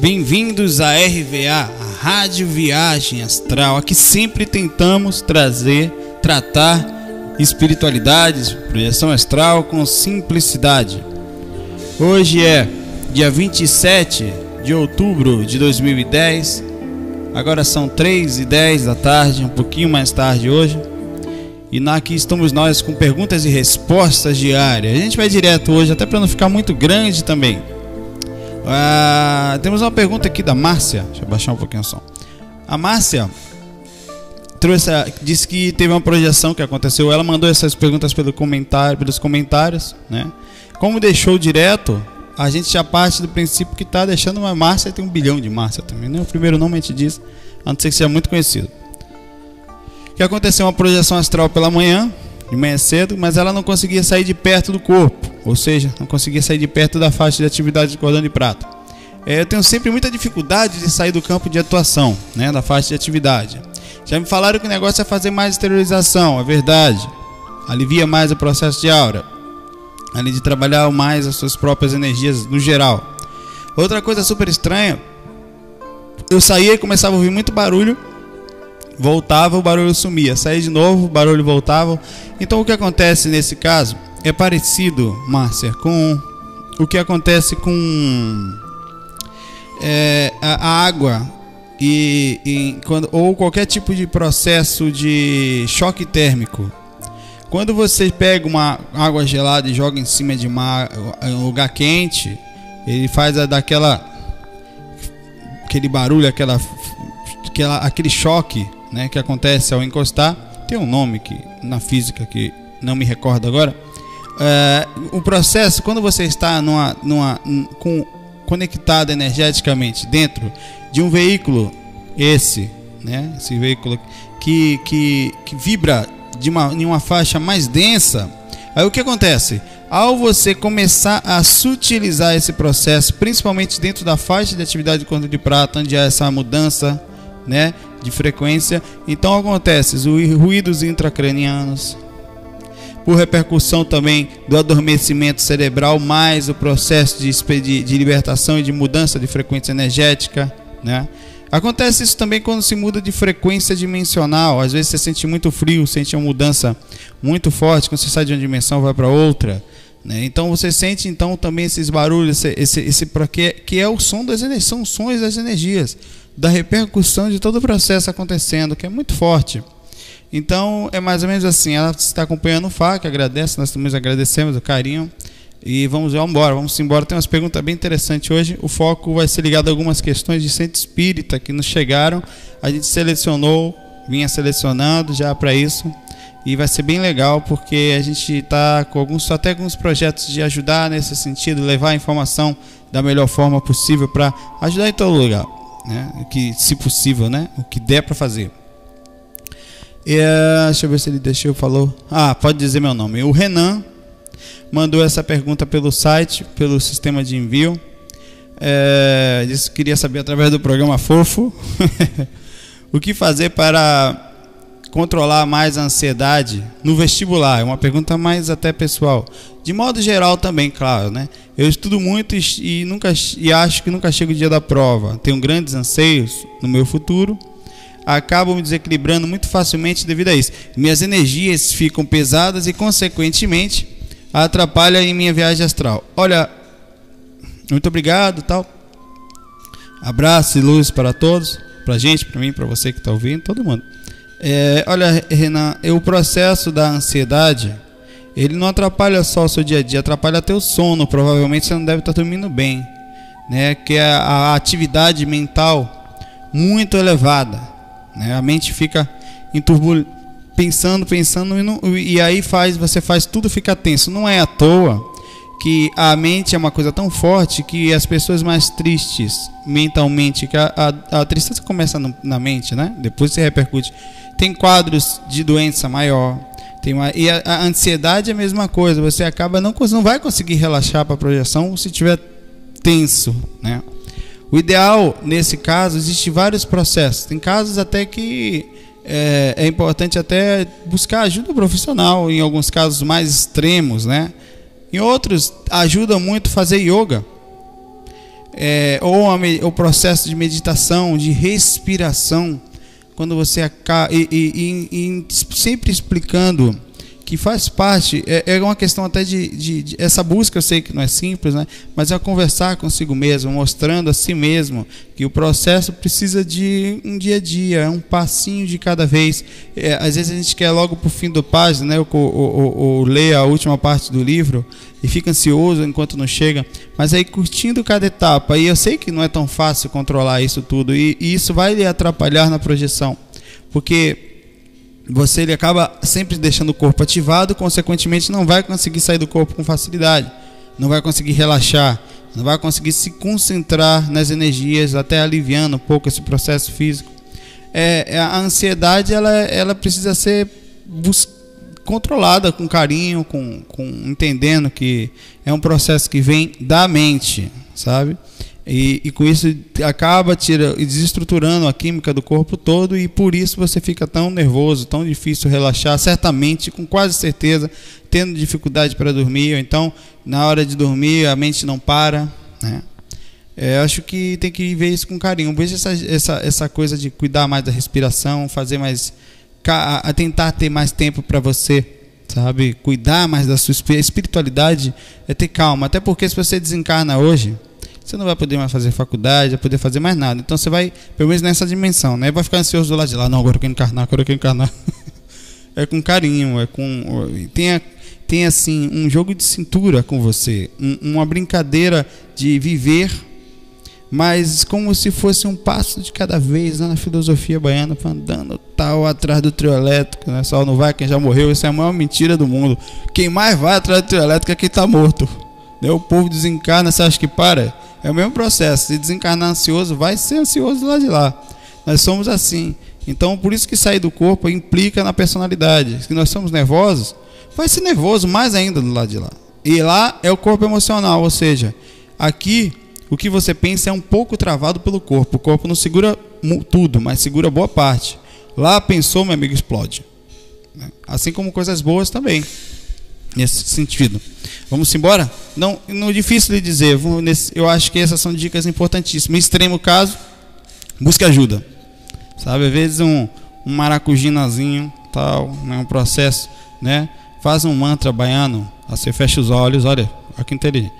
Bem-vindos à RVA, a Rádio Viagem Astral. Aqui sempre tentamos trazer, tratar espiritualidades, projeção astral com simplicidade. Hoje é dia 27 de outubro de 2010. Agora são 3 e 10 da tarde, um pouquinho mais tarde hoje. E aqui estamos nós com perguntas e respostas diárias. A gente vai direto hoje, até para não ficar muito grande também. Ah, temos uma pergunta aqui da Márcia. Deixa eu baixar um pouquinho o som. A Márcia trouxe, disse que teve uma projeção que aconteceu. Ela mandou essas perguntas pelo comentário, pelos comentários, né? Como deixou direto, a gente já parte do princípio que está deixando uma Márcia tem um bilhão de Márcia também. Né? O primeiro nome a gente diz, a não ser que seja muito conhecido que aconteceu uma projeção astral pela manhã, de manhã cedo, mas ela não conseguia sair de perto do corpo, ou seja, não conseguia sair de perto da faixa de atividade de cordão de prata. É, eu tenho sempre muita dificuldade de sair do campo de atuação, né, da faixa de atividade. Já me falaram que o negócio é fazer mais esterilização, é verdade. Alivia mais o processo de aura, além de trabalhar mais as suas próprias energias no geral. Outra coisa super estranha, eu saía e começava a ouvir muito barulho voltava, o barulho sumia, saía de novo, o barulho voltava. Então o que acontece nesse caso é parecido, Márcia, com o que acontece com é, a, água e, e quando, ou qualquer tipo de processo de choque térmico. Quando você pega uma água gelada e joga em cima de uma, um lugar quente, ele faz a, daquela aquele barulho, aquela, aquela aquele choque né, que acontece ao encostar, tem um nome que na física que não me recordo agora. É, o processo, quando você está numa, numa, com, conectado energeticamente dentro de um veículo, esse, né, esse veículo que, que, que vibra de uma, em uma faixa mais densa, aí o que acontece? Ao você começar a sutilizar esse processo, principalmente dentro da faixa de atividade de conta de prata, onde há essa mudança né, de frequência. Então acontece os ruídos intracranianos, por repercussão também do adormecimento cerebral, mais o processo de, de, de libertação e de mudança de frequência energética, né? Acontece isso também quando se muda de frequência dimensional. Às vezes você sente muito frio, sente uma mudança muito forte quando você sai de uma dimensão vai para outra. Né? Então você sente então também esses barulhos, esse, esse, esse que, que é o som das energias, são sons das energias da repercussão de todo o processo acontecendo, que é muito forte. Então, é mais ou menos assim, ela está acompanhando o FAC, agradece, nós também agradecemos o carinho. E vamos embora, vamos embora. Tem umas perguntas bem interessantes hoje. O foco vai ser ligado a algumas questões de centro espírita que nos chegaram. A gente selecionou, vinha selecionando já para isso. E vai ser bem legal porque a gente está com alguns, até alguns projetos de ajudar nesse sentido, levar a informação da melhor forma possível para ajudar em todo lugar né? Que, se possível, né? O que der para fazer. É, deixa eu ver se ele deixou, falou. Ah, pode dizer meu nome. O Renan mandou essa pergunta pelo site, pelo sistema de envio. É, disse que queria saber através do programa Fofo o que fazer para controlar mais a ansiedade no vestibular? É uma pergunta mais até pessoal. De modo geral também, claro, né? Eu estudo muito e, nunca e acho que nunca chego o dia da prova. Tenho grandes anseios no meu futuro. Acabo me desequilibrando muito facilmente devido a isso. Minhas energias ficam pesadas e, consequentemente, atrapalha em minha viagem astral. Olha, muito obrigado, tal. Abraço e luz para todos, para gente, para mim, para você que está ouvindo, todo mundo. É, olha, Renan, o processo da ansiedade, ele não atrapalha só o seu dia a dia, atrapalha até o sono. Provavelmente você não deve estar dormindo bem, né? Que é a atividade mental muito elevada, né? A mente fica em turbul... pensando, pensando e, não... e aí faz, você faz tudo ficar tenso. Não é à toa que a mente é uma coisa tão forte que as pessoas mais tristes mentalmente, que a, a, a tristeza começa no, na mente, né? Depois se repercute tem quadros de doença maior. Tem uma, e a, a ansiedade é a mesma coisa. Você acaba não, não vai conseguir relaxar para a projeção se estiver tenso, né? O ideal nesse caso existe vários processos. Tem casos até que é, é, importante até buscar ajuda profissional em alguns casos mais extremos, né? Em outros ajuda muito fazer yoga. é, ou a, o processo de meditação, de respiração, quando você acaba, e, e, e, sempre explicando que faz parte, é, é uma questão até de, de, de, Essa busca eu sei que não é simples, né? mas é conversar consigo mesmo, mostrando a si mesmo que o processo precisa de um dia a dia, um passinho de cada vez. É, às vezes a gente quer logo para o fim do página, né? ou, ou, ou, ou ler a última parte do livro e fica ansioso enquanto não chega, mas aí curtindo cada etapa. E eu sei que não é tão fácil controlar isso tudo, e, e isso vai lhe atrapalhar na projeção, porque você ele acaba sempre deixando o corpo ativado, consequentemente não vai conseguir sair do corpo com facilidade, não vai conseguir relaxar, não vai conseguir se concentrar nas energias, até aliviando um pouco esse processo físico. É, é a ansiedade ela, ela precisa ser controlada com carinho, com, com entendendo que é um processo que vem da mente, sabe? E, e, com isso acaba tira, desestruturando a química do corpo todo e por isso você fica tão nervoso, tão difícil relaxar, certamente, com quase certeza, tendo dificuldade para dormir, ou então na hora de dormir a mente não para. Né? É, acho que tem que ver isso com carinho. Veja essa, essa, essa coisa de cuidar mais da respiração, fazer mais. A, a tentar ter mais tempo para você, sabe? Cuidar mais da sua espiritualidade é ter calma. Até porque se você desencarna hoje você não vai poder mais fazer faculdade, vai poder fazer mais nada. Então você vai, pelo menos nessa dimensão, né? Vai ficar ansioso do lado de lá, não, agora eu quero encarnar, agora eu quero encarnar. é com carinho, é com. Tem, tem assim, um jogo de cintura com você, um, uma brincadeira de viver, mas como se fosse um passo de cada vez né? na filosofia baiana, andando tal atrás do trio elétrico, né? Só não vai quem já morreu, isso é a maior mentira do mundo. Quem mais vai atrás do trio elétrico é quem está morto. Né? O povo desencarna, você acha que para? É o mesmo processo. Se desencarnar ansioso, vai ser ansioso lá de lá. Nós somos assim. Então, por isso que sair do corpo implica na personalidade. Se nós somos nervosos, vai ser nervoso mais ainda do lado de lá. E lá é o corpo emocional, ou seja, aqui o que você pensa é um pouco travado pelo corpo. O corpo não segura tudo, mas segura boa parte. Lá pensou, meu amigo, explode. Assim como coisas boas também nesse sentido. Vamos embora? Não, não é difícil de dizer. Eu acho que essas são dicas importantíssimas. Em extremo caso, busque ajuda. Sabe, às vezes um, um maracujinazinho, tal, né, um processo, né? Faz um mantra baiano, você fecha os olhos, olha, olha que inteligente.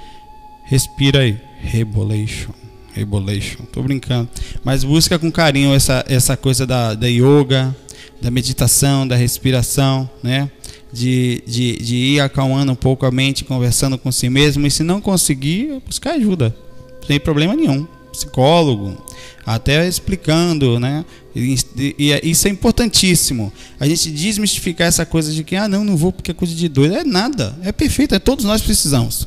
Respira aí, rebolation, rebolation. Tô brincando, mas busca com carinho essa essa coisa da, da yoga, da meditação, da respiração, né? De, de, de ir acalmando um pouco a mente, conversando com si mesmo, e se não conseguir, buscar ajuda, sem problema nenhum. Psicólogo, até explicando, né? E, e, isso é importantíssimo. A gente desmistificar essa coisa de que, ah, não, não vou porque é coisa de doido. É nada, é perfeito, é, todos nós precisamos.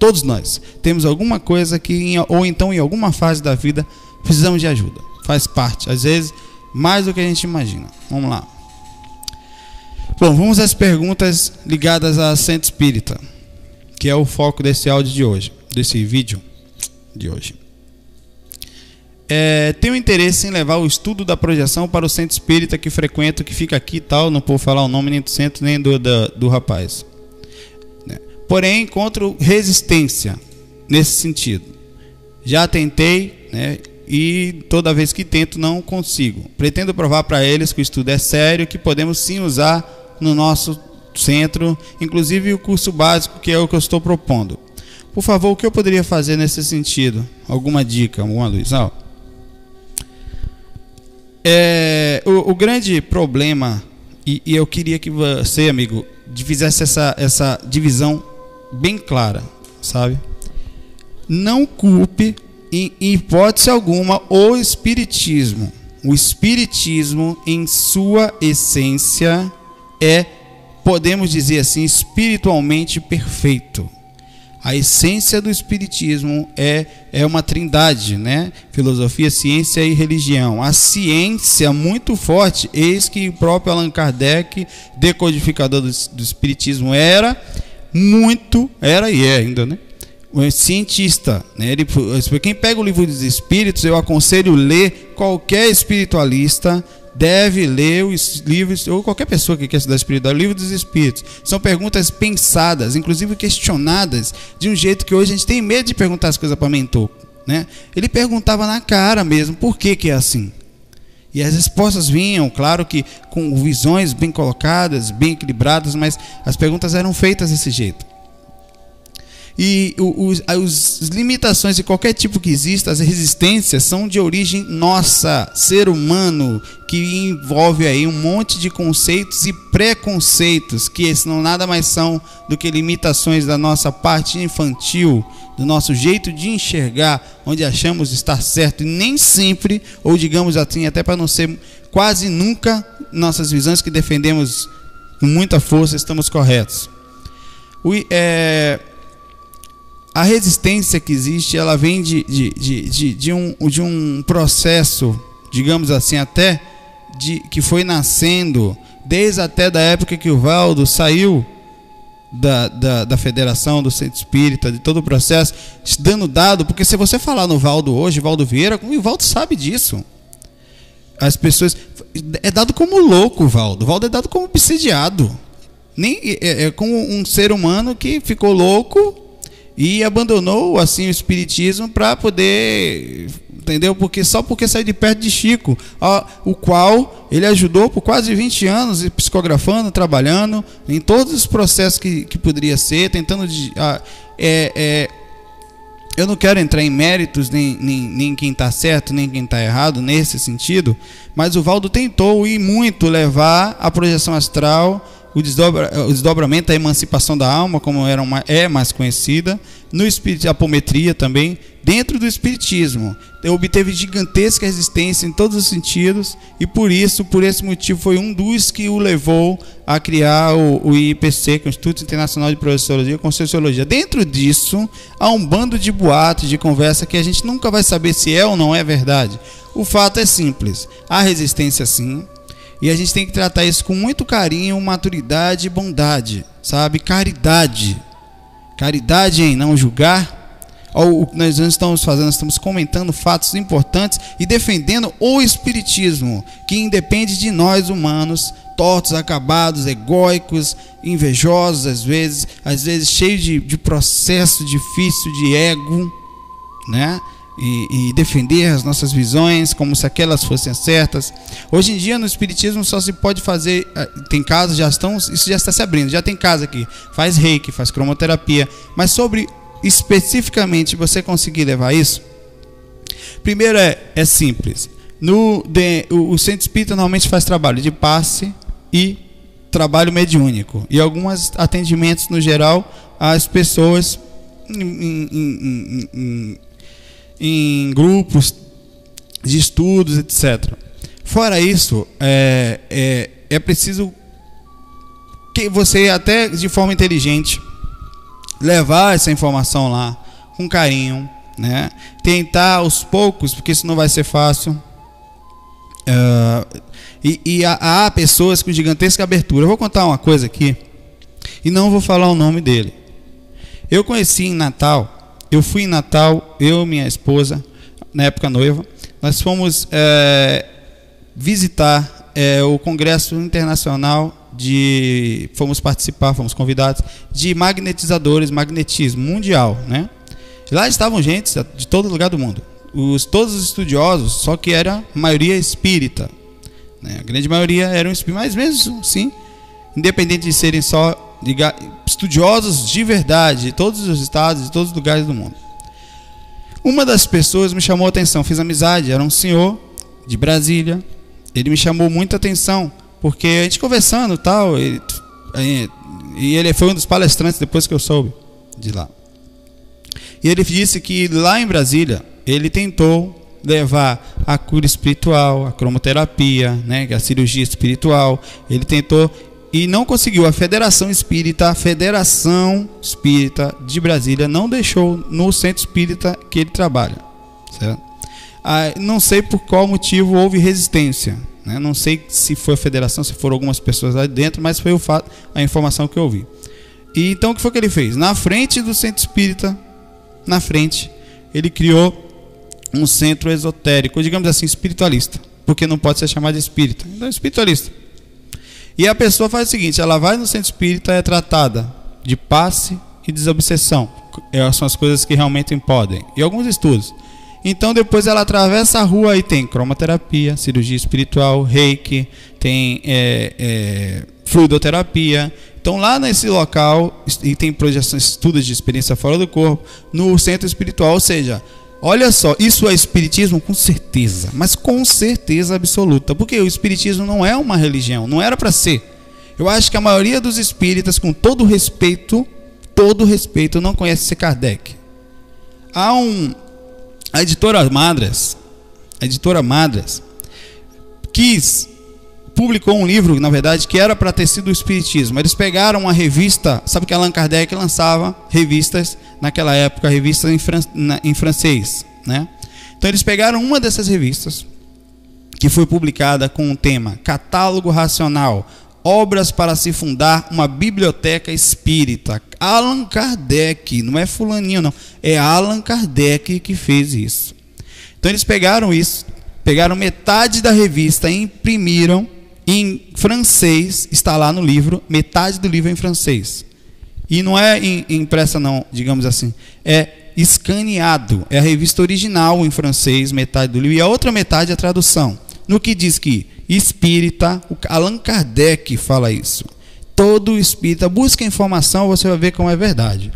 Todos nós temos alguma coisa que, ou então em alguma fase da vida, precisamos de ajuda. Faz parte, às vezes, mais do que a gente imagina. Vamos lá. Bom, vamos às perguntas ligadas à Centro Espírita, que é o foco desse áudio de hoje, desse vídeo de hoje. É, tenho interesse em levar o estudo da projeção para o centro espírita que frequento, que fica aqui e tal, não vou falar o nome nem do centro nem do, do, do rapaz. Né? Porém, encontro resistência nesse sentido. Já tentei, né, e toda vez que tento não consigo. Pretendo provar para eles que o estudo é sério, que podemos sim usar no nosso centro, inclusive o curso básico, que é o que eu estou propondo. Por favor, o que eu poderia fazer nesse sentido? Alguma dica, alguma luz? É, o, o, grande problema, e, e, eu queria que você, amigo, fizesse essa, essa divisão bem clara, sabe? Não culpe, em, em hipótese alguma, o Espiritismo. O Espiritismo, em sua essência, é, podemos dizer assim, espiritualmente perfeito. A essência do espiritismo é, é uma trindade, né? Filosofia, ciência e religião. A ciência muito forte, eis que o próprio Allan Kardec, decodificador do, do espiritismo, era muito, era e é ainda, né? Um cientista, né? Ele, quem pega o livro dos espíritos, eu aconselho ler qualquer espiritualista deve ler os livros, ou qualquer pessoa que quer estudar espiritual, o livro dos espíritos. São perguntas pensadas, inclusive questionadas, de um jeito que hoje a gente tem medo de perguntar as coisas para mentor. né? Ele perguntava na cara mesmo por que, que é assim. E as respostas vinham, claro que com visões bem colocadas, bem equilibradas, mas as perguntas eram feitas desse jeito. E os, as limitações de qualquer tipo que exista, as resistências, são de origem nossa, ser humano, que envolve aí um monte de conceitos e preconceitos, que não nada mais são do que limitações da nossa parte infantil, do nosso jeito de enxergar, onde achamos estar certo, e nem sempre, ou digamos assim, até para não ser quase nunca, nossas visões que defendemos com muita força estamos corretos. O, é, a resistência que existe, ela vem de, de, de, de, um, de um processo, digamos assim, até de, que foi nascendo desde até da época que o Valdo saiu da, da, da federação, do centro espírita, de todo o processo, dando dado, porque se você falar no Valdo hoje, Valdo Vieira, o Valdo sabe disso. As pessoas. É dado como louco, Valdo. Valdo é dado como obsidiado. Nem, é, é como um ser humano que ficou louco e abandonou assim o espiritismo para poder entendeu? Porque só porque saiu de perto de Chico ó, o qual ele ajudou por quase 20 anos psicografando trabalhando em todos os processos que, que poderia ser tentando de, ah, é, é, eu não quero entrar em méritos nem, nem, nem quem está certo nem quem está errado nesse sentido mas o Valdo tentou e muito levar a projeção astral o, desdobra, o desdobramento, a emancipação da alma, como era uma, é mais conhecida, no espírito, apometria também, dentro do espiritismo. Obteve gigantesca resistência em todos os sentidos e por isso, por esse motivo, foi um dos que o levou a criar o, o IPC, que é o Instituto Internacional de Professologia com Sociologia. Dentro disso, há um bando de boatos, de conversa que a gente nunca vai saber se é ou não é verdade. O fato é simples: há resistência sim, e a gente tem que tratar isso com muito carinho, maturidade e bondade, sabe? Caridade. Caridade em não julgar. O que nós estamos fazendo, nós estamos comentando fatos importantes e defendendo o Espiritismo, que independe de nós humanos, tortos, acabados, egóicos, invejosos às vezes, às vezes cheios de, de processo difícil de ego, né? E, e, defender as nossas visões como se aquelas fossem certas. Hoje em dia no espiritismo só se pode fazer, eh, tem casas já estão, isso já está se abrindo, já tem casa aqui, faz reiki, faz cromoterapia, mas sobre especificamente você conseguir levar isso, primeiro é, é simples. No de, o, o centro espírita normalmente faz trabalho de passe e trabalho mediúnico e alguns atendimentos no geral às pessoas em, em, em, em grupos de estudos, etc. Fora isso, é, é, é preciso que você, até de forma inteligente, levar essa informação lá com carinho, né? tentar aos poucos, porque isso não vai ser fácil. Uh, e, e há, há, pessoas com gigantesca abertura. Eu vou contar uma coisa aqui e não vou falar o nome dele. Eu conheci em Natal eu fui em Natal, eu e minha esposa, na época noiva, nós fomos é, visitar é, o Congresso Internacional de. Fomos participar, fomos convidados, de magnetizadores, magnetismo mundial. Né? Lá estavam gente de todo lugar do mundo. Os, todos os estudiosos, só que era maioria espírita. Né? A grande maioria eram espíritas, mas mesmo sim, independente de serem só estudiosos de verdade, de todos os estados, de todos os lugares do mundo. Uma das pessoas me chamou a atenção, fiz amizade, era um senhor de Brasília. Ele me chamou muita atenção, porque a gente conversando tal, e ele foi um dos palestrantes depois que eu soube de lá. E ele disse que lá em Brasília, ele tentou levar a cura espiritual, a cromoterapia, né, a cirurgia espiritual. Ele tentou e não conseguiu. A Federação Espírita, a Federação Espírita de Brasília não deixou no centro espírita que ele trabalha. Ah, não sei por qual motivo houve resistência. Né? Não sei se foi a federação, se foram algumas pessoas lá dentro, mas foi o fato, a informação que eu ouvi. E então o que foi que ele fez? Na frente do centro espírita, na frente, ele criou um centro esotérico, digamos assim, espiritualista, porque não pode ser chamado de espírita. Então, espiritualista e a pessoa faz o seguinte: ela vai no centro espírita, é tratada de passe e desobsessão. É, são as coisas que realmente podem. E alguns estudos. Então depois ela atravessa a rua e tem cromoterapia, cirurgia espiritual, reiki, tem é, é, fluidoterapia. Então lá nesse local e tem projeções, estudos de experiência fora do corpo, no centro espiritual, ou seja, olha só, isso é espiritismo com certeza, mas com certeza absoluta, porque o espiritismo não é uma religião, não era para ser. Eu acho que a maioria dos espíritas, com todo respeito, todo respeito, não conhece esse Kardec. Há um a editora Madras, a editora Madras, quis publicou um livro, na verdade, que era para ter sido o Espiritismo. Eles pegaram uma revista, sabe que Allan Kardec lançava revistas naquela época, revistas em, fran na, em francês, né? Então eles pegaram uma dessas revistas que foi publicada com o tema Catálogo Racional, obras para se fundar uma biblioteca espírita. Allan Kardec, não é fulaninho não, é Allan Kardec que fez isso. Então eles pegaram isso, pegaram metade da revista e imprimiram em francês, está lá no livro, metade do livro é em francês. E não é impressa não, digamos assim, é escaneado, é a revista original em francês, metade do livro, e a outra metade é a tradução. No que diz que espírita, Allan Kardec fala isso. Todo espírita busca informação, você vai ver como é verdade.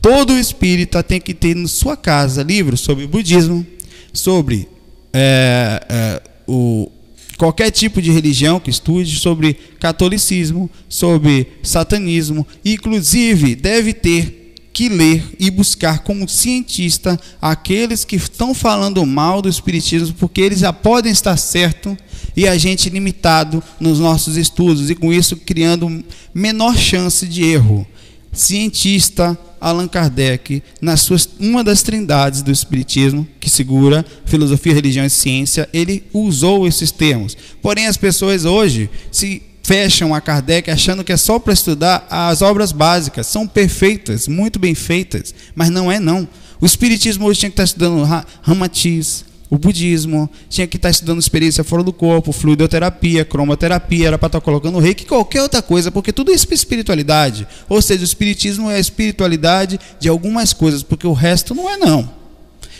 Todo espírita tem que ter na sua casa livros sobre budismo, sobre é, é, o, qualquer tipo de religião que estude, sobre catolicismo, sobre satanismo, inclusive deve ter que ler e buscar como cientista aqueles que estão falando mal do espiritismo, porque eles já podem estar certo e a gente limitado nos nossos estudos e com isso criando menor chance de erro. Cientista Allan Kardec, nas suas uma das trindades do espiritismo, que segura filosofia, religião e ciência, ele usou esses termos. Porém as pessoas hoje se fecham a Kardec achando que é só para estudar as obras básicas. São perfeitas, muito bem feitas, mas não é não. O Espiritismo hoje tinha que estar estudando Ramatiz, o budismo, tinha que estar estudando experiência fora do corpo, fluidoterapia, cromoterapia, era para estar colocando o rei, que qualquer outra coisa, porque tudo isso é espiritualidade. Ou seja, o espiritismo é a espiritualidade de algumas coisas, porque o resto não é não.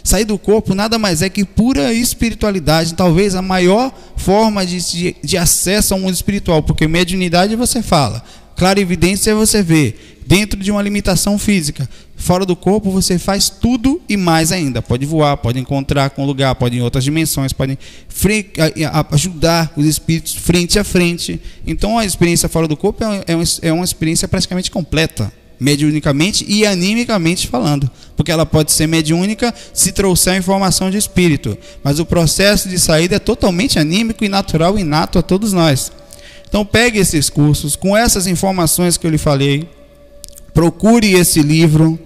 Sair do corpo nada mais é que pura espiritualidade, talvez a maior forma de, de, de acesso ao mundo espiritual, porque mediunidade você fala, clarividência você vê, dentro de uma limitação física. Fora do corpo você faz tudo e mais ainda. Pode voar, pode encontrar com lugar, pode ir em outras dimensões, pode ajudar os espíritos frente a frente. Então a experiência fora do corpo é, é uma experiência praticamente completa mediunicamente e animicamente falando, porque ela pode ser mediúnica se trouxer a informação de espírito, mas o processo de saída é totalmente anímico e natural, inato a todos nós. Então pegue esses cursos com essas informações que eu lhe falei, procure esse livro,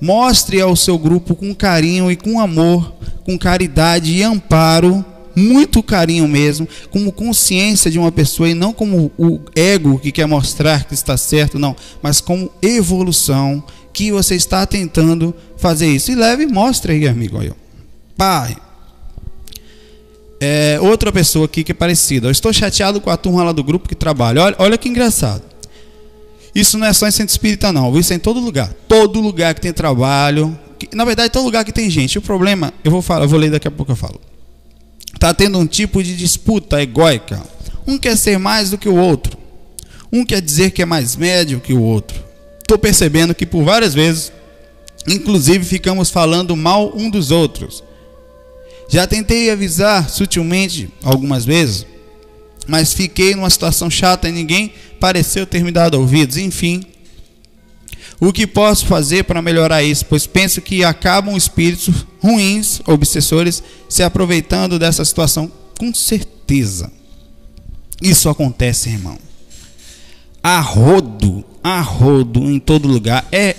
mostre ao seu grupo com carinho e com amor, com caridade e amparo muito carinho mesmo, como consciência de uma pessoa e não como o ego que quer mostrar que está certo, não, mas como evolução que você está tentando fazer isso. E leve e mostre aí, amigo. Pai. É, outra pessoa aqui que é parecida. Eu estou chateado com a turma lá do grupo que trabalha. Olha, olha que engraçado. Isso não é só em centro espírita, não. Isso é em todo lugar. Todo lugar que tem trabalho. Que, na verdade, todo lugar que tem gente. O problema, eu vou falar, eu vou ler daqui a pouco eu falo está tendo um tipo de disputa egóica. Um quer ser mais do que o outro. Um quer dizer que é mais médio que o outro. Estou percebendo que por várias vezes, inclusive, ficamos falando mal um dos outros. Já tentei avisar sutilmente algumas vezes, mas fiquei numa situação chata e ninguém pareceu ter me dado ouvidos. Enfim, o que posso fazer para melhorar isso? Pois penso que acabam espíritos ruins, obsessores, se aproveitando dessa situação. Com certeza. Isso acontece, irmão. A rodo, a rodo em todo lugar. É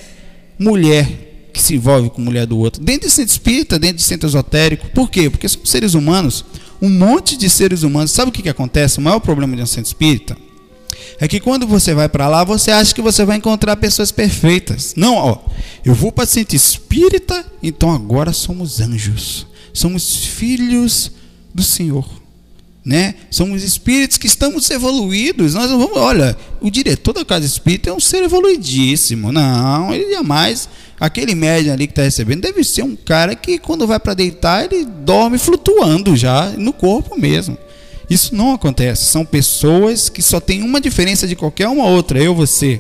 mulher que se envolve com mulher do outro. Dentro de centro espírita, dentro de centro esotérico. Por quê? Porque são seres humanos. Um monte de seres humanos. Sabe o que, que acontece? O maior problema de um centro espírita é que quando você vai para lá, você acha que você vai encontrar pessoas perfeitas. Não, ó, eu vou para centro espírita, então agora somos anjos. Somos filhos do Senhor. Né? Somos espíritos que estamos evoluídos. Nós vamos, olha, o diretor da casa espírita é um ser evoluidíssimo. Não, ele jamais Aquele médium ali que está recebendo deve ser um cara que quando vai para deitar ele dorme flutuando já no corpo mesmo. Isso não acontece. São pessoas que só têm uma diferença de qualquer uma outra, eu você.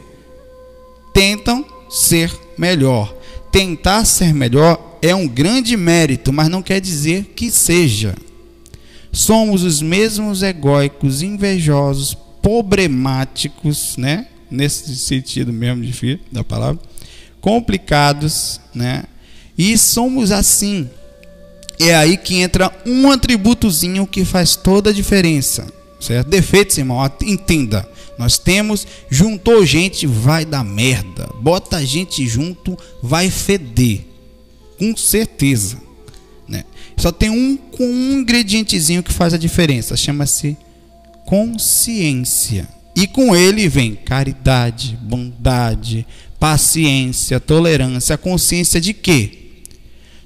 Tentam ser melhor. Tentar ser melhor é um grande mérito, mas não quer dizer que seja. Somos os mesmos egóicos, invejosos, problemáticos, né? Nesse sentido mesmo da palavra, complicados, né? E somos assim. É aí que entra um atributozinho que faz toda a diferença, certo? Defeitos, irmão, entenda. Nós temos, juntou gente, vai dar merda. Bota gente junto, vai feder. Com certeza. Né? Só tem um, um ingredientezinho que faz a diferença. Chama-se consciência. E com ele vem caridade, bondade, paciência, tolerância. A consciência de quê?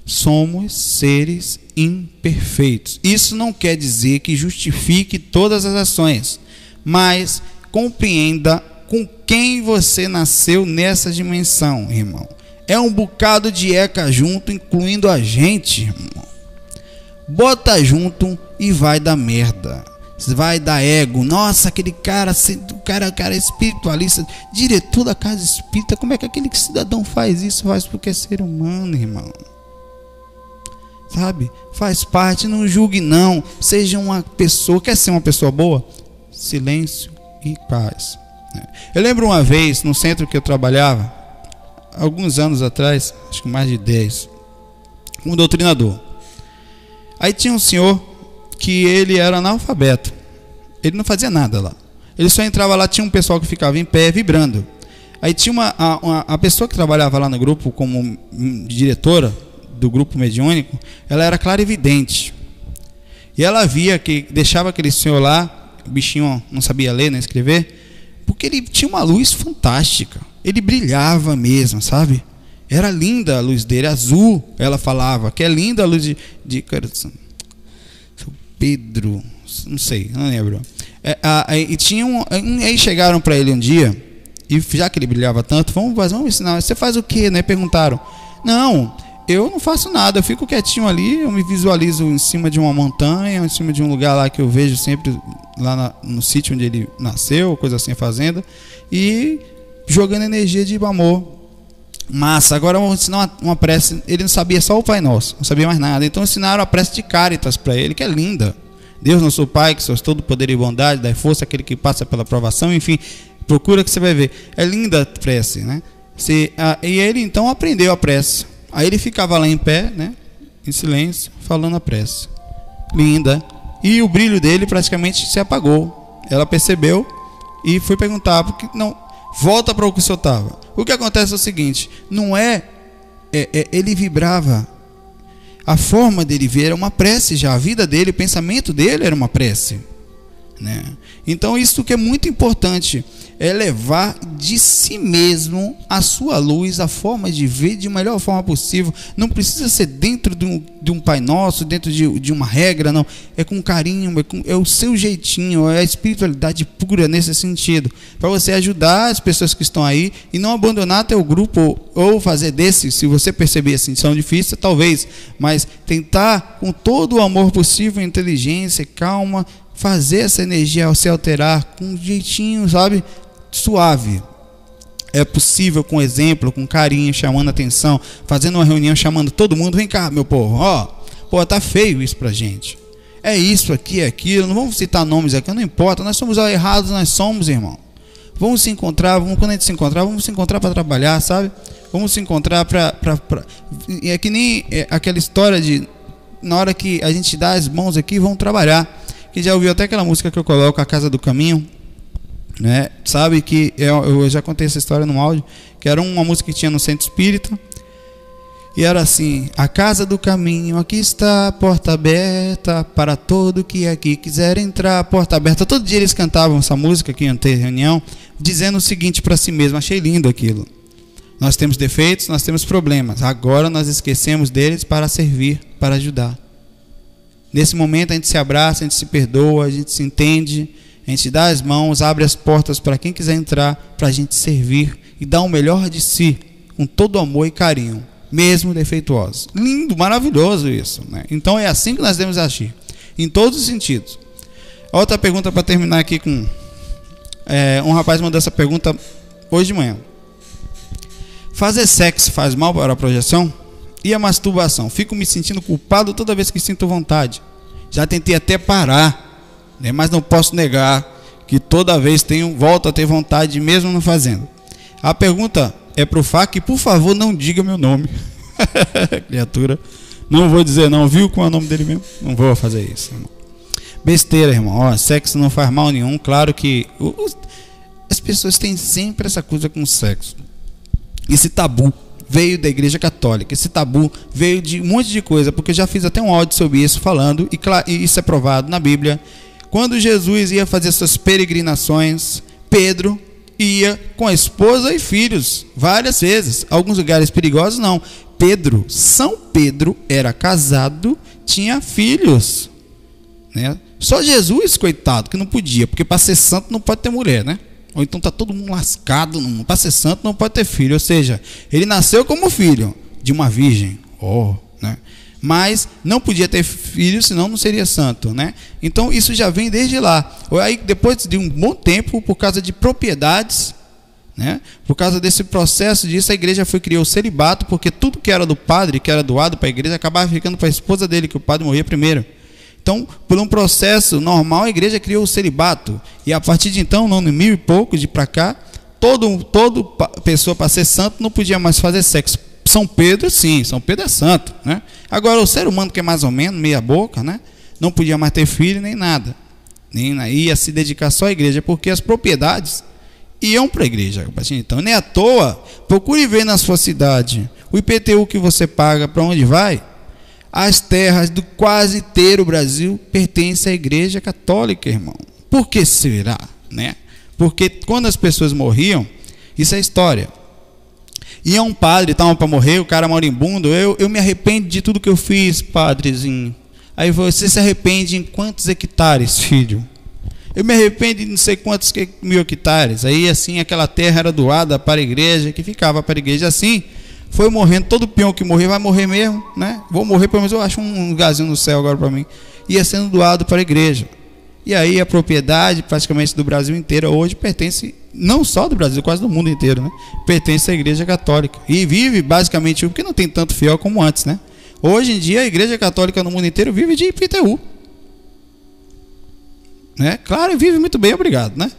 Somos seres imperfeitos. Isso não quer dizer que justifique todas as ações, mas compreenda com quem você nasceu nessa dimensão, irmão. É um bocado de eca junto, incluindo a gente, irmão. Bota junto e vai dar merda vai dar ego. Nossa, aquele cara, o cara, cara é espiritualista, diretor da casa espírita. Como é que aquele cidadão faz isso? Faz porque é ser humano, irmão. Sabe? Faz parte, não julgue não. Seja uma pessoa, quer ser uma pessoa boa? Silêncio e paz. Eu lembro uma vez no centro que eu trabalhava, alguns anos atrás, acho que mais de 10, um doutrinador. Aí tinha um senhor que ele era analfabeto. Ele não fazia nada lá. Ele só entrava lá, tinha um pessoal que ficava em pé vibrando. Aí tinha uma, a, a pessoa que trabalhava lá no grupo como diretora do grupo mediúnico, ela era clarividente. E ela via que deixava aquele senhor lá, o bichinho não sabia ler nem escrever, porque ele tinha uma luz fantástica. Ele brilhava mesmo, sabe? Era linda a luz dele, azul, ela falava, que é linda a luz de, de Pedro, não sei, não lembro. É, a, e tinham, aí chegaram para ele um dia e já que ele brilhava tanto, vamos, vamos ensinar. Você faz o quê, né? Perguntaram. Não, eu não faço nada. Eu fico quietinho ali, eu me visualizo em cima de uma montanha, em cima de um lugar lá que eu vejo sempre lá na, no sítio onde ele nasceu, coisa assim, fazenda, e jogando energia de amor Massa, agora vamos ensinar uma, uma, prece. Ele não sabia só o Pai Nosso, não sabia mais nada. Então ensinaram a prece de Caritas para ele, que é linda. Deus, nosso Pai, que sois todo poder e bondade, dá força àquele que passa pela provação, enfim, procura que você vai ver. É linda a prece, né? Se, a, e ele então aprendeu a prece. Aí ele ficava lá em pé, né? Em silêncio, falando a prece. Linda. E o brilho dele praticamente se apagou. Ela percebeu e foi perguntar, porque não, volta para o que o senhor estava. O que acontece é o seguinte: não é, é, é, ele vibrava. A forma dele ver era uma prece já. A vida dele, o pensamento dele era uma prece. Né? Então, isso que é muito importante é levar de si mesmo a sua luz, a forma de ver de melhor forma possível. Não precisa ser dentro de um, de um Pai Nosso, dentro de, de uma regra, não. É com carinho, é, com, é o seu jeitinho, é a espiritualidade pura nesse sentido. Para você ajudar as pessoas que estão aí e não abandonar teu grupo ou fazer desse, se você perceber assim, são difíceis, talvez, mas tentar com todo o amor possível, inteligência, calma, fazer essa energia se alterar com um jeitinho, sabe? Suave. É possível com exemplo, com carinho, chamando atenção, fazendo uma reunião, chamando todo mundo, vem cá, meu povo, ó, pô, tá feio isso pra gente. É isso aqui, é aquilo, não vamos citar nomes aqui, não importa, nós somos errados, nós somos, irmão. Vamos se encontrar, vamos, quando a gente se encontrar, vamos se encontrar para trabalhar, sabe? Vamos se encontrar para. É que nem é, aquela história de. Na hora que a gente dá as mãos aqui, vamos trabalhar. Quem já ouviu até aquela música que eu coloco, A Casa do Caminho, né? Sabe que eu, eu já contei essa história no áudio, que era uma música que tinha no Centro Espírita. E era assim: A casa do caminho, aqui está, porta aberta para todo que aqui quiser entrar, porta aberta. Todo dia eles cantavam essa música aqui em reunião, dizendo o seguinte para si mesmo: Achei lindo aquilo. Nós temos defeitos, nós temos problemas. Agora nós esquecemos deles para servir, para ajudar. Nesse momento a gente se abraça, a gente se perdoa, a gente se entende, a gente dá as mãos, abre as portas para quem quiser entrar, para a gente servir e dar o melhor de si com todo amor e carinho, mesmo defeituosos. Lindo, maravilhoso isso. Né? Então é assim que nós devemos agir, em todos os sentidos. Outra pergunta para terminar aqui com. É, um rapaz mandou essa pergunta hoje de manhã. Fazer sexo faz mal para a projeção? E a masturbação? Fico me sentindo culpado toda vez que sinto vontade. Já tentei até parar, né? mas não posso negar que toda vez tenho volto a ter vontade mesmo não fazendo. A pergunta é para o FAC, por favor, não diga meu nome. Criatura. Não vou dizer não, viu qual é o nome dele mesmo? Não vou fazer isso, irmão. Besteira, irmão. Ó, sexo não faz mal nenhum. Claro que os, as pessoas têm sempre essa coisa com sexo. Esse tabu veio da Igreja Católica. Esse tabu veio de um monte de coisa, porque eu já fiz até um áudio sobre isso falando, e, isso é provado na Bíblia. Quando Jesus ia fazer suas peregrinações, Pedro ia com a esposa e filhos várias vezes. Alguns lugares perigosos não. Pedro, São Pedro era casado, tinha filhos, né? Só Jesus, coitado, que não podia, porque para ser santo não pode ter mulher, né? Ou então tá todo mundo lascado, para ser santo não pode ter filho, ou seja, ele nasceu como filho de uma virgem. Oh, né? mas não podia ter filho, senão não seria santo, né? Então isso já vem desde lá. Aí depois de um bom tempo, por causa de propriedades, né? Por causa desse processo disso, a igreja foi criou o celibato, porque tudo que era do padre, que era doado para a igreja, acabava ficando para a esposa dele, que o padre morria primeiro. Então, por um processo normal, a igreja criou o celibato. E a partir de então, no ano mil e pouco de para cá, todo, todo pessoa para ser santo não podia mais fazer sexo são Pedro, sim, São Pedro é santo, né? Agora o ser humano que é mais ou menos meia boca, né? Não podia mais ter filho nem nada, nem ia se dedicar só à igreja, porque as propriedades iam para a igreja. Então, nem à toa, procure ver na sua cidade o IPTU que você paga, para onde vai. As terras do quase inteiro Brasil pertencem à igreja católica, irmão. Por que será, né? Porque quando as pessoas morriam, isso é história. Ia um padre, estava para morrer, o cara moribundo. Eu, eu me arrependo de tudo que eu fiz, padrezinho. Aí você se arrepende em quantos hectares, filho? Eu me arrependo de não sei quantos mil hectares. Aí assim aquela terra era doada para a igreja, que ficava para a igreja. Assim foi morrendo, todo peão que morrer vai morrer mesmo, né? Vou morrer, pelo menos eu acho um lugarzinho no céu agora para mim. Ia sendo doado para a igreja. E aí a propriedade praticamente do Brasil inteiro hoje pertence não só do Brasil, quase do mundo inteiro, né? Pertence à Igreja Católica. E vive basicamente, porque não tem tanto fiel como antes, né? Hoje em dia a Igreja Católica no mundo inteiro vive de IPTU. Né? Claro, vive muito bem, obrigado, né?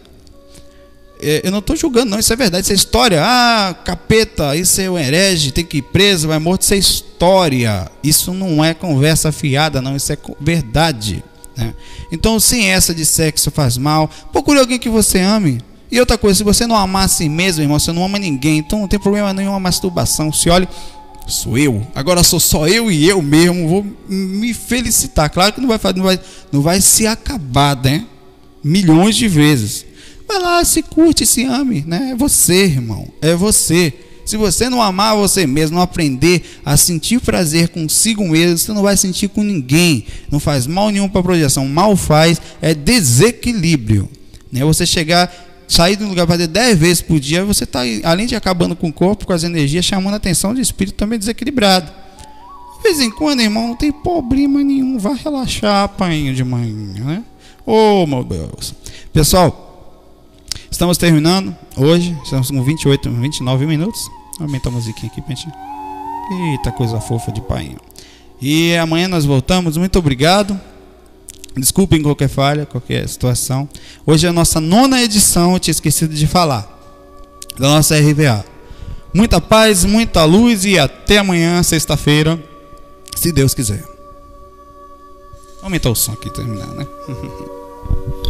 É, eu não estou julgando, não, isso é verdade, isso é história. Ah, capeta, isso é um herege, tem que ir preso, vai morto, isso é história. Isso não é conversa fiada, não, isso é verdade. Né? Então, sem essa de sexo faz mal, procure alguém que você ame. E outra coisa, se você não amar a si mesmo, irmão, você não ama ninguém, então não tem problema nenhum a masturbação. Se olhe, sou eu, agora sou só eu e eu mesmo, vou me felicitar. Claro que não vai, não vai, não vai se acabar, né? Milhões de vezes. Vai lá, se curte, se ame, né? É você, irmão, é você. Se você não amar você mesmo, não aprender a sentir prazer consigo mesmo, você não vai sentir com ninguém. Não faz mal nenhum para a projeção. Mal faz é desequilíbrio. Né? Você chegar, sair de um lugar para fazer 10 vezes por dia, você está, além de acabando com o corpo, com as energias, chamando a atenção de espírito também desequilibrado. De vez em quando, irmão, não tem problema nenhum. Vai relaxar, pai de manhã, né? Oh, meu Deus. Pessoal, Estamos terminando hoje, estamos com 28, 29 minutos. Aumenta a musiquinha aqui pra gente. Eita, coisa fofa de pai. E amanhã nós voltamos. Muito obrigado. Desculpem qualquer falha, qualquer situação. Hoje é a nossa nona edição, eu tinha esquecido de falar, da nossa RVA. Muita paz, muita luz e até amanhã, sexta-feira, se Deus quiser. Aumentar o som aqui, terminar, né?